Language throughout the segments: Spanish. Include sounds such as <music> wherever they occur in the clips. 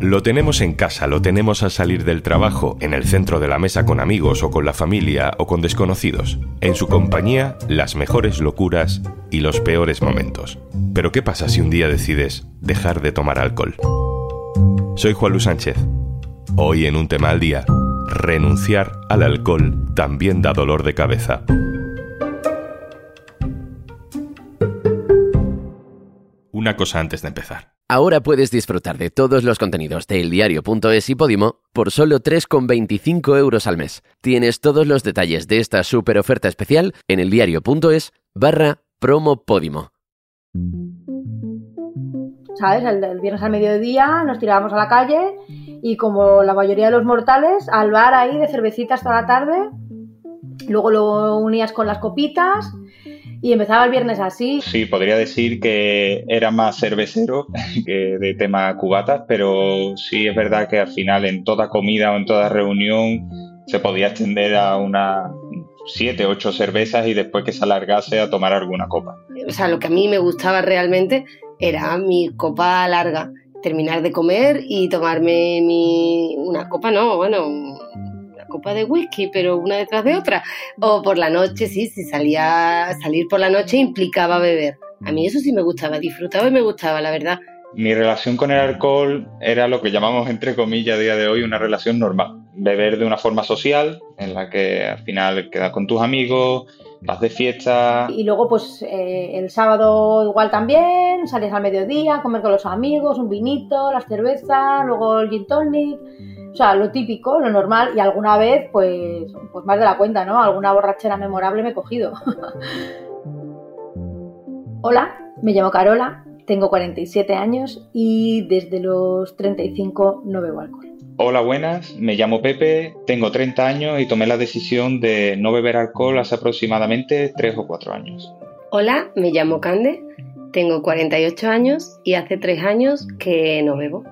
Lo tenemos en casa, lo tenemos al salir del trabajo, en el centro de la mesa con amigos o con la familia o con desconocidos. En su compañía, las mejores locuras y los peores momentos. Pero ¿qué pasa si un día decides dejar de tomar alcohol? Soy Juan Luis Sánchez. Hoy en un tema al día, renunciar al alcohol también da dolor de cabeza. Una cosa antes de empezar. Ahora puedes disfrutar de todos los contenidos de eldiario.es y Podimo por solo 3,25 euros al mes. Tienes todos los detalles de esta super oferta especial en eldiario.es barra promo Podimo. ¿Sabes? El, viernes al mediodía nos tirábamos a la calle y como la mayoría de los mortales, al bar ahí de cervecitas toda la tarde. Luego lo unías con las copitas y empezaba el viernes así. Sí, podría decir que era más cervecero <laughs> que de tema cubatas, pero sí es verdad que al final en toda comida o en toda reunión se podía extender a una siete, ocho cervezas y después que se alargase a tomar alguna copa. O sea, lo que a mí me gustaba realmente era mi copa larga, terminar de comer y tomarme mi una copa, no, bueno, copa de whisky, pero una detrás de otra. O por la noche, sí, si salía, salir por la noche implicaba beber. A mí eso sí me gustaba, disfrutaba y me gustaba, la verdad. Mi relación con el alcohol era lo que llamamos, entre comillas, a día de hoy una relación normal. Beber de una forma social, en la que al final quedas con tus amigos, vas de fiesta. Y luego, pues eh, el sábado igual también, sales al mediodía, comer con los amigos, un vinito, las cervezas, luego el gin tonic. O sea, lo típico, lo normal, y alguna vez, pues, pues más de la cuenta, ¿no? Alguna borrachera memorable me he cogido. <laughs> Hola, me llamo Carola, tengo 47 años y desde los 35 no bebo alcohol. Hola, buenas, me llamo Pepe, tengo 30 años y tomé la decisión de no beber alcohol hace aproximadamente 3 o 4 años. Hola, me llamo Cande, tengo 48 años y hace 3 años que no bebo.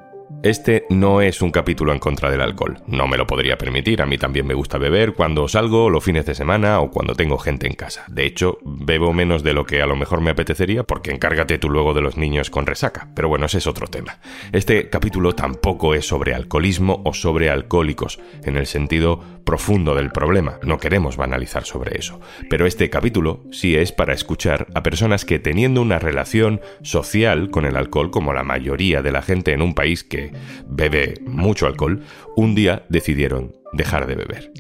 Este no es un capítulo en contra del alcohol, no me lo podría permitir, a mí también me gusta beber cuando salgo, los fines de semana o cuando tengo gente en casa. De hecho, bebo menos de lo que a lo mejor me apetecería porque encárgate tú luego de los niños con resaca, pero bueno, ese es otro tema. Este capítulo tampoco es sobre alcoholismo o sobre alcohólicos, en el sentido profundo del problema, no queremos banalizar sobre eso, pero este capítulo sí es para escuchar a personas que teniendo una relación social con el alcohol como la mayoría de la gente en un país que bebe mucho alcohol, un día decidieron dejar de beber.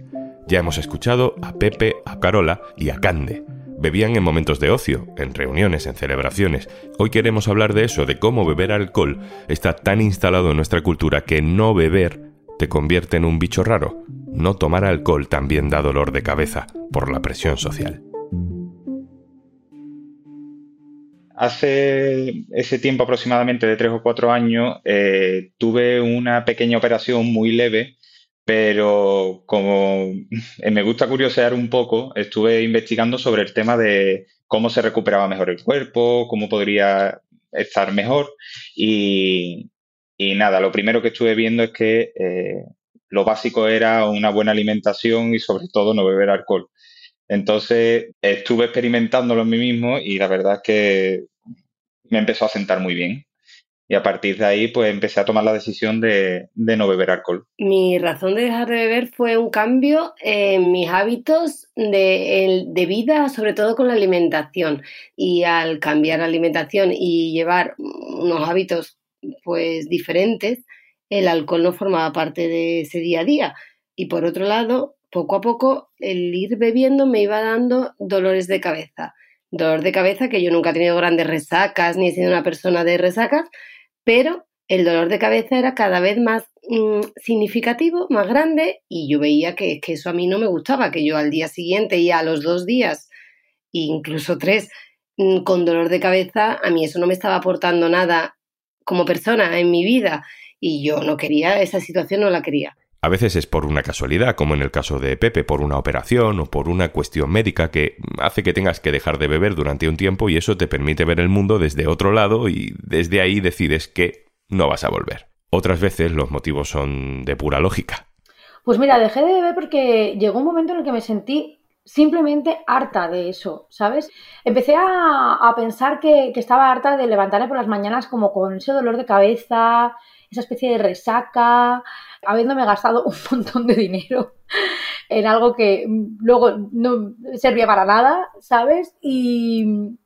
Ya hemos escuchado a Pepe, a Carola y a Cande. Bebían en momentos de ocio, en reuniones, en celebraciones. Hoy queremos hablar de eso, de cómo beber alcohol está tan instalado en nuestra cultura que no beber te convierte en un bicho raro. No tomar alcohol también da dolor de cabeza por la presión social. Hace ese tiempo aproximadamente de tres o cuatro años eh, tuve una pequeña operación muy leve, pero como <laughs> me gusta curiosear un poco, estuve investigando sobre el tema de cómo se recuperaba mejor el cuerpo, cómo podría estar mejor y, nada, lo primero que estuve viendo es que eh, lo básico era una buena alimentación y sobre todo no beber alcohol. Entonces estuve experimentándolo en mí mismo y la verdad es que me empezó a sentar muy bien. Y a partir de ahí, pues empecé a tomar la decisión de, no beber alcohol. Mi razón de dejar de beber fue un cambio en mis hábitos de, de vida, sobre todo con la alimentación. Y al cambiar la alimentación y llevar unos hábitos pues diferentes, el alcohol no formaba parte de ese día a día. Y por otro lado, poco a poco el ir bebiendo me iba dando dolores de cabeza. Dolor de cabeza que yo nunca he tenido grandes resacas ni he sido una persona de resacas, pero el dolor de cabeza era cada vez más mm, significativo, más grande y yo veía que, eso a mí no me gustaba, que yo al día siguiente y a los dos días, incluso tres, mm, con dolor de cabeza, a mí eso no me estaba aportando nada como persona en mi vida y yo no quería, esa situación no la quería. A veces es por una casualidad, como en el caso de Pepe, por una operación o por una cuestión médica que hace que tengas que dejar de beber durante un tiempo y eso te permite ver el mundo desde otro lado y desde ahí decides que no vas a volver. Otras veces los motivos son de pura lógica. Pues mira, dejé de beber porque llegó un momento en el que me sentí simplemente harta de eso, ¿sabes? Empecé a, pensar que, que estaba harta de levantarme por las mañanas como con ese dolor de cabeza, esa especie de resaca, habiéndome gastado un montón de dinero en algo que luego no servía para nada, ¿sabes? Y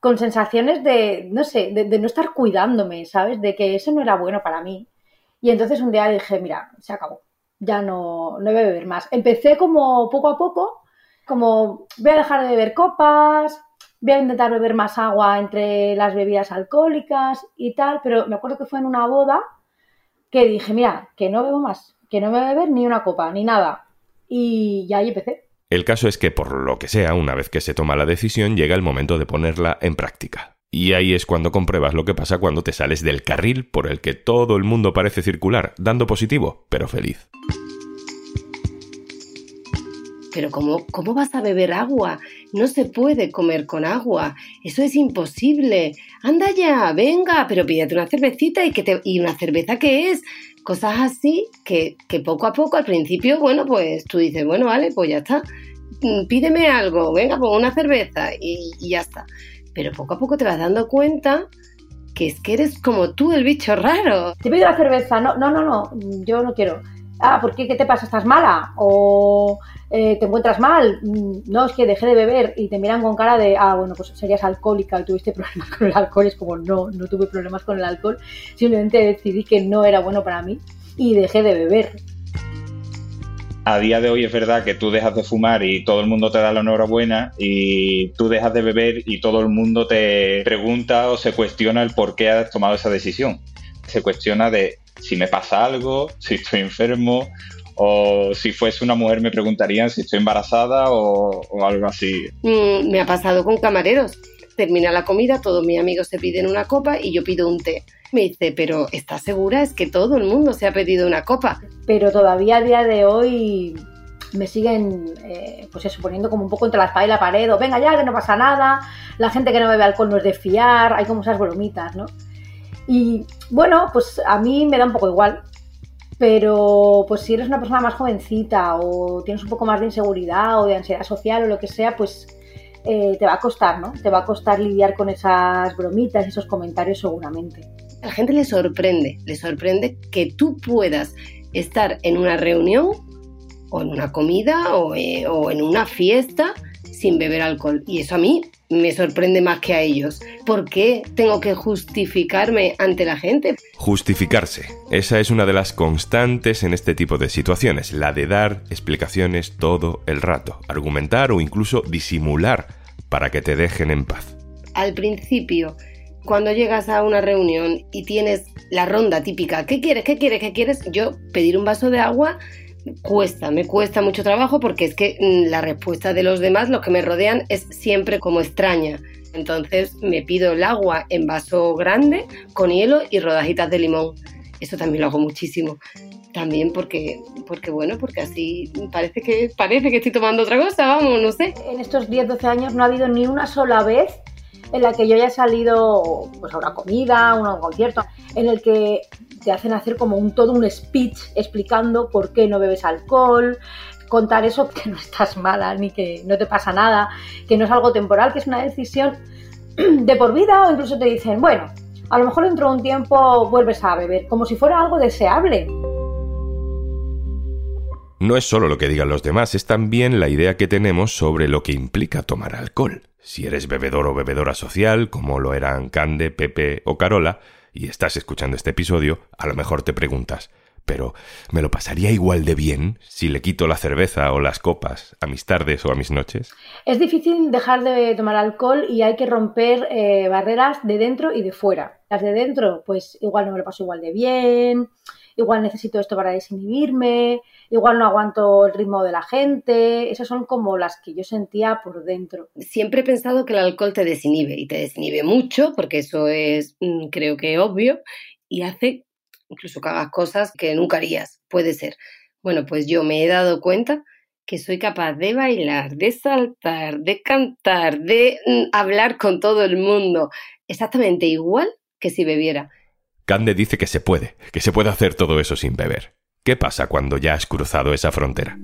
con sensaciones de, no sé, de, no estar cuidándome, ¿sabes? De que eso no era bueno para mí. Y entonces un día dije, mira, se acabó, ya no, no voy a beber más. Empecé como poco a poco, como voy a dejar de beber copas, voy a intentar beber más agua entre las bebidas alcohólicas y tal, pero me acuerdo que fue en una boda que dije, mira, que no bebo más, que no me voy a beber ni una copa, ni nada. Y ya ahí empecé. El caso es que, por lo que sea, una vez que se toma la decisión, llega el momento de ponerla en práctica. Y ahí es cuando compruebas lo que pasa cuando te sales del carril por el que todo el mundo parece circular, dando positivo, pero feliz. Pero ¿cómo, ¿cómo vas a beber agua? No se puede comer con agua. Eso es imposible. Anda ya, venga, pero pídete una cervecita y, que te, y una cerveza qué es. Cosas así que, que poco a poco al principio, bueno, pues tú dices, bueno, vale, pues ya está. Mm, pídeme algo, venga, pues una cerveza y, y ya está. Pero poco a poco te vas dando cuenta que es que eres como tú, el bicho raro. Te pido la cerveza, no, no, no, no, yo no quiero. Ah, ¿por qué? ¿Qué te pasa? ¿Estás mala? O eh, te encuentras mal, mm, no, es que dejé de beber y te miran con cara de, ah, bueno, pues serías alcohólica y tuviste <laughs> problemas con el alcohol, es como, no, no tuve problemas con el alcohol, simplemente decidí que no era bueno para mí y dejé de beber. A día de hoy es verdad que tú dejas de fumar y todo el mundo te da la enhorabuena y tú dejas de beber y todo el mundo te pregunta o se cuestiona el por qué has tomado esa decisión. Se cuestiona de si me pasa algo, si estoy enfermo o si fuese una mujer me preguntarían si estoy embarazada o, algo así. Mm, me ha pasado con camareros. Termina la comida, todos mis amigos se piden una copa y yo pido un té. Me dice, pero ¿estás segura? Es que todo el mundo se ha pedido una copa. Pero todavía a día de hoy me siguen, eh, pues eso, poniendo como un poco entre la espada y la pared, o venga ya, que no pasa nada, la gente que no bebe alcohol no es de fiar, hay como esas bromitas, ¿no? Y bueno, pues a mí me da un poco igual, pero pues si eres una persona más jovencita o tienes un poco más de inseguridad o de ansiedad social o lo que sea, pues eh, te va a costar, ¿no? Te va a costar lidiar con esas bromitas, esos comentarios seguramente. A la gente le sorprende, le sorprende que tú puedas estar en una reunión o en una comida o, eh, o en una fiesta sin beber alcohol. Y eso a mí me sorprende más que a ellos. ¿Por qué tengo que justificarme ante la gente? Justificarse. Esa es una de las constantes en este tipo de situaciones, la de dar explicaciones todo el rato, argumentar o incluso disimular para que te dejen en paz. Al principio, cuando llegas a una reunión y tienes la ronda típica, ¿qué quieres? ¿Qué quieres? ¿Qué quieres? Yo pedir un vaso de agua cuesta, me cuesta mucho trabajo porque es que mm, la respuesta de los demás, los que me rodean, es siempre como extraña. Entonces me pido el agua en vaso grande con hielo y rodajitas de limón. Eso también lo hago muchísimo. También porque, porque bueno, porque así parece que, parece que estoy tomando otra cosa, vamos, no sé. En estos 10-12 años no ha habido ni una sola vez en la que yo haya salido pues, a una comida, a un concierto, en el que te hacen hacer como un todo un speech explicando por qué no bebes alcohol, contar eso <laughs> que no estás mala ni que no te pasa nada, que no es algo temporal, que es una decisión <clears throat> de por vida o incluso te dicen, bueno, a lo mejor dentro de un tiempo vuelves a beber, como si fuera algo deseable. No es solo lo que digan los demás, es también la idea que tenemos sobre lo que implica tomar alcohol. Si eres bebedor o bebedora social, como lo eran Cande, Pepe o Carola, y estás escuchando este episodio, a lo mejor te preguntas, pero ¿me lo pasaría igual de bien si le quito la cerveza o las copas a mis tardes o a mis noches? Es difícil dejar de tomar alcohol y hay que romper eh, barreras de dentro y de fuera. Las de dentro, pues igual no me lo paso igual de bien, igual necesito esto para desinhibirme, igual no aguanto el ritmo de la gente, esas son como las que yo sentía por dentro. Siempre he pensado que el alcohol te desinhibe y te desinhibe mucho, porque eso es mm, creo que obvio, y hace incluso que hagas cosas que nunca harías, puede ser. Bueno, pues yo me he dado cuenta que soy capaz de bailar, de saltar, de cantar, de mm, hablar con todo el mundo, exactamente igual que si bebiera. Cande dice que se puede, que se puede hacer todo eso sin beber. ¿Qué pasa cuando ya has cruzado esa frontera?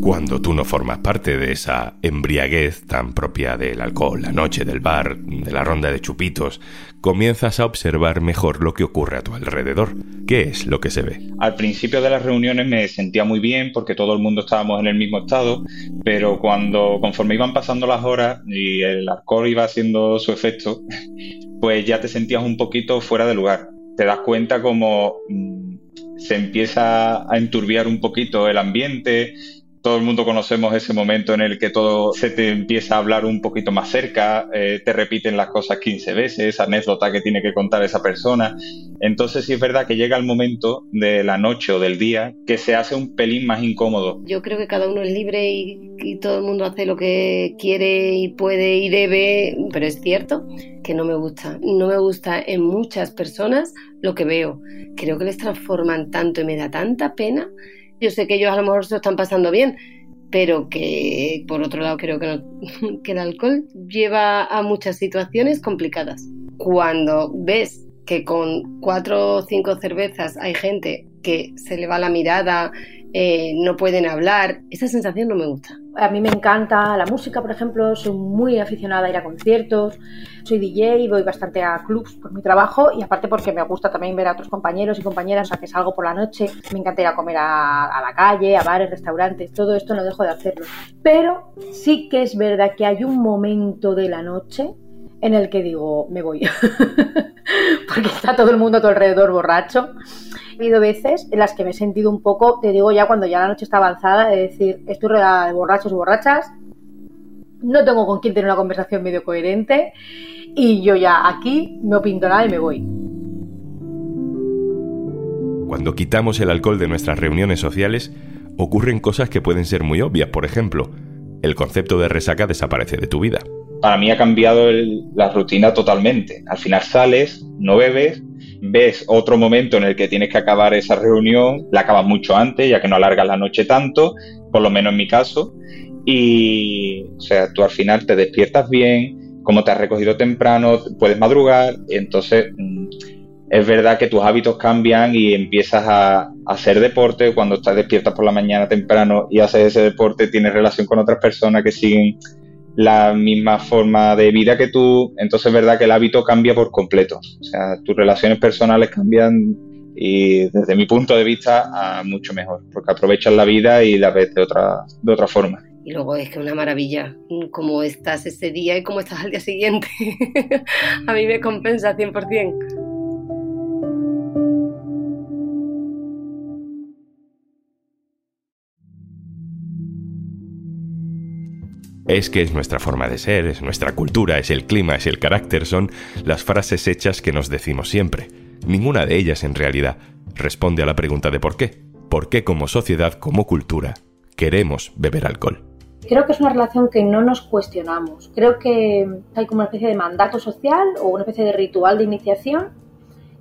Cuando tú no formas parte de esa embriaguez tan propia del alcohol, la noche del bar, de la ronda de chupitos, comienzas a observar mejor lo que ocurre a tu alrededor. ¿Qué es lo que se ve? Al principio de las reuniones me sentía muy bien porque todo el mundo estábamos en el mismo estado, pero cuando conforme iban pasando las horas y el alcohol iba haciendo su efecto, pues ya te sentías un poquito fuera de lugar. Te das cuenta como mm, se empieza a enturbiar un poquito el ambiente, todo el mundo conocemos ese momento en el que todo se te empieza a hablar un poquito más cerca, eh, te repiten las cosas 15 veces, anécdota que tiene que contar esa persona. Entonces sí es verdad que llega el momento de la noche o del día que se hace un pelín más incómodo. Yo creo que cada uno es libre y, y todo el mundo hace lo que quiere y puede y debe, pero es cierto que no me gusta. No me gusta en muchas personas lo que veo. Creo que les transforman tanto y me da tanta pena yo sé que ellos a lo mejor se están pasando bien, pero que por otro lado creo que, <laughs> que el alcohol lleva a muchas situaciones complicadas. Cuando ves que con cuatro o cinco cervezas hay gente que se le va la mirada, eh, no pueden hablar, esa sensación no me gusta. A mí me encanta la música, por ejemplo, soy muy aficionada a ir a conciertos, soy DJ, voy bastante a clubs por mi trabajo y aparte porque me gusta también ver a otros compañeros y compañeras, o sea que salgo por la noche, me encanta ir a comer a, a la calle, a bares, restaurantes, todo esto no dejo de hacerlo. Pero sí que es verdad que hay un momento de la noche en el que digo, me voy, <laughs> <laughs> porque está todo el mundo a tu alrededor borracho ha habido veces en las que me he sentido un poco, te digo ya cuando ya la noche está avanzada, de decir, estoy rodeada de borrachos y borrachas, no tengo con quién tener una conversación medio coherente y yo ya aquí no pinto nada y me voy. Cuando quitamos el alcohol de nuestras reuniones sociales, ocurren cosas que pueden ser muy obvias. Por ejemplo, el concepto de resaca desaparece de tu vida. Para mí ha cambiado la rutina totalmente. Al final sales, no bebes, ves otro momento en el que tienes que acabar esa reunión, la acabas mucho antes, ya que no alargas la noche tanto, por lo menos en mi caso, y, o sea, tú al final te despiertas bien, como te has recogido temprano, puedes madrugar, entonces mm, es verdad que tus hábitos cambian y empiezas a, hacer deporte, cuando estás despiertas por la mañana temprano y haces ese deporte, tienes relación con otras personas que siguen la misma forma de vida que tú, entonces es verdad que el hábito cambia por completo. O sea, tus relaciones personales cambian y desde mi punto de vista mucho mejor, porque aprovechas la vida y la ves de otra, de otra forma. Y luego es que una maravilla cómo estás ese día y cómo estás al día siguiente. <laughs> a mí me compensa 100%. Es que es nuestra forma de ser, es nuestra cultura, es el clima, es el carácter, son las frases hechas que nos decimos siempre. Ninguna de ellas en realidad responde a la pregunta de por qué. ¿Por qué como sociedad, como cultura, queremos beber alcohol? Creo que es una relación que no nos cuestionamos. Creo que hay como una especie de mandato social o una especie de ritual de iniciación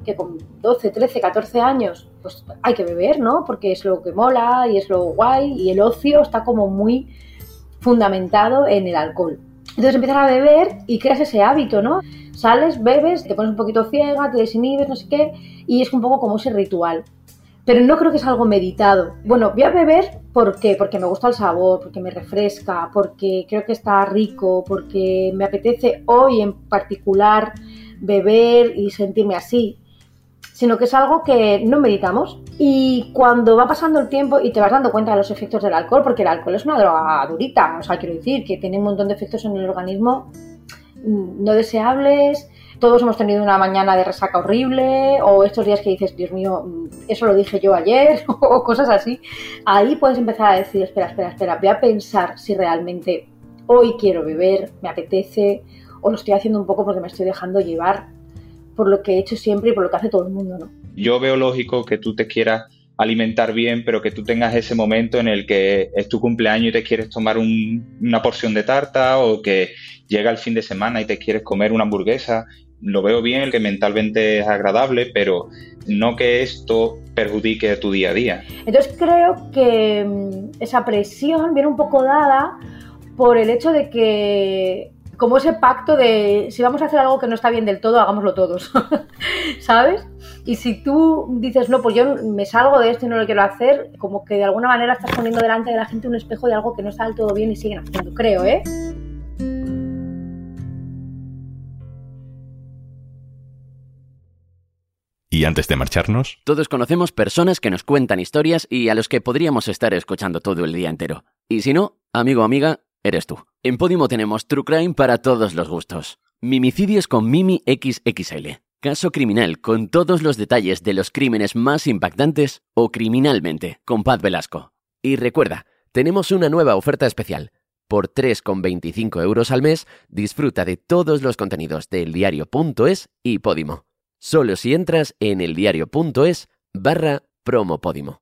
que con 12, 13, 14 años pues hay que beber, ¿no? Porque es lo que mola y es lo guay y el ocio está como muy fundamentado en el alcohol. Entonces empiezas a beber y creas ese hábito, ¿no? Sales, bebes, te pones un poquito ciega, te desinhibes, no sé qué, y es un poco como ese ritual. Pero no creo que es algo meditado. Bueno, voy a beber ¿por qué? Porque me gusta el sabor, porque me refresca, porque creo que está rico, porque me apetece hoy en particular beber y sentirme así sino que es algo que no meditamos. Y cuando va pasando el tiempo y te vas dando cuenta de los efectos del alcohol, porque el alcohol es una droga durita, o sea, quiero decir que tiene un montón de efectos en el organismo mm, no deseables. Todos hemos tenido una mañana de resaca horrible, o estos días que dices, Dios mío, mm, eso lo dije yo ayer, <laughs> o cosas así. Ahí puedes empezar a decir, espera, espera, espera, voy a pensar si realmente hoy quiero beber, me apetece, o lo estoy haciendo un poco porque me estoy dejando llevar por lo que he hecho siempre y por lo que hace todo el mundo, ¿no? Yo veo lógico que tú te quieras alimentar bien, pero que tú tengas ese momento en el que es tu cumpleaños y te quieres tomar una porción de tarta o que llega el fin de semana y te quieres comer una hamburguesa. Lo veo bien, que mentalmente es agradable, pero no que esto perjudique tu día a día. Entonces creo que mm, esa presión viene un poco dada por el hecho de que como ese pacto de si vamos a hacer algo que no está bien del todo, hagámoslo todos, <laughs> ¿sabes? Y si tú dices, no, pues yo me salgo de esto y no lo quiero hacer, como que de alguna manera estás poniendo delante de la gente un espejo de algo que no está del todo bien y siguen haciendo, creo, ¿eh? Y antes de marcharnos, Todos conocemos personas que nos cuentan historias y a los que podríamos estar escuchando todo el día entero. Y si no, amigo o amiga, eres tú. En Podimo tenemos True Crime para todos los gustos. Mimicidios con Mimi XXL. Caso criminal con todos los detalles de los crímenes más impactantes o criminalmente con Paz Velasco. Y recuerda, tenemos una nueva oferta especial. Por 3,25 euros al mes, disfruta de todos los contenidos de eldiario.es y Podimo. Solo si entras en eldiario.es barra promopodimo.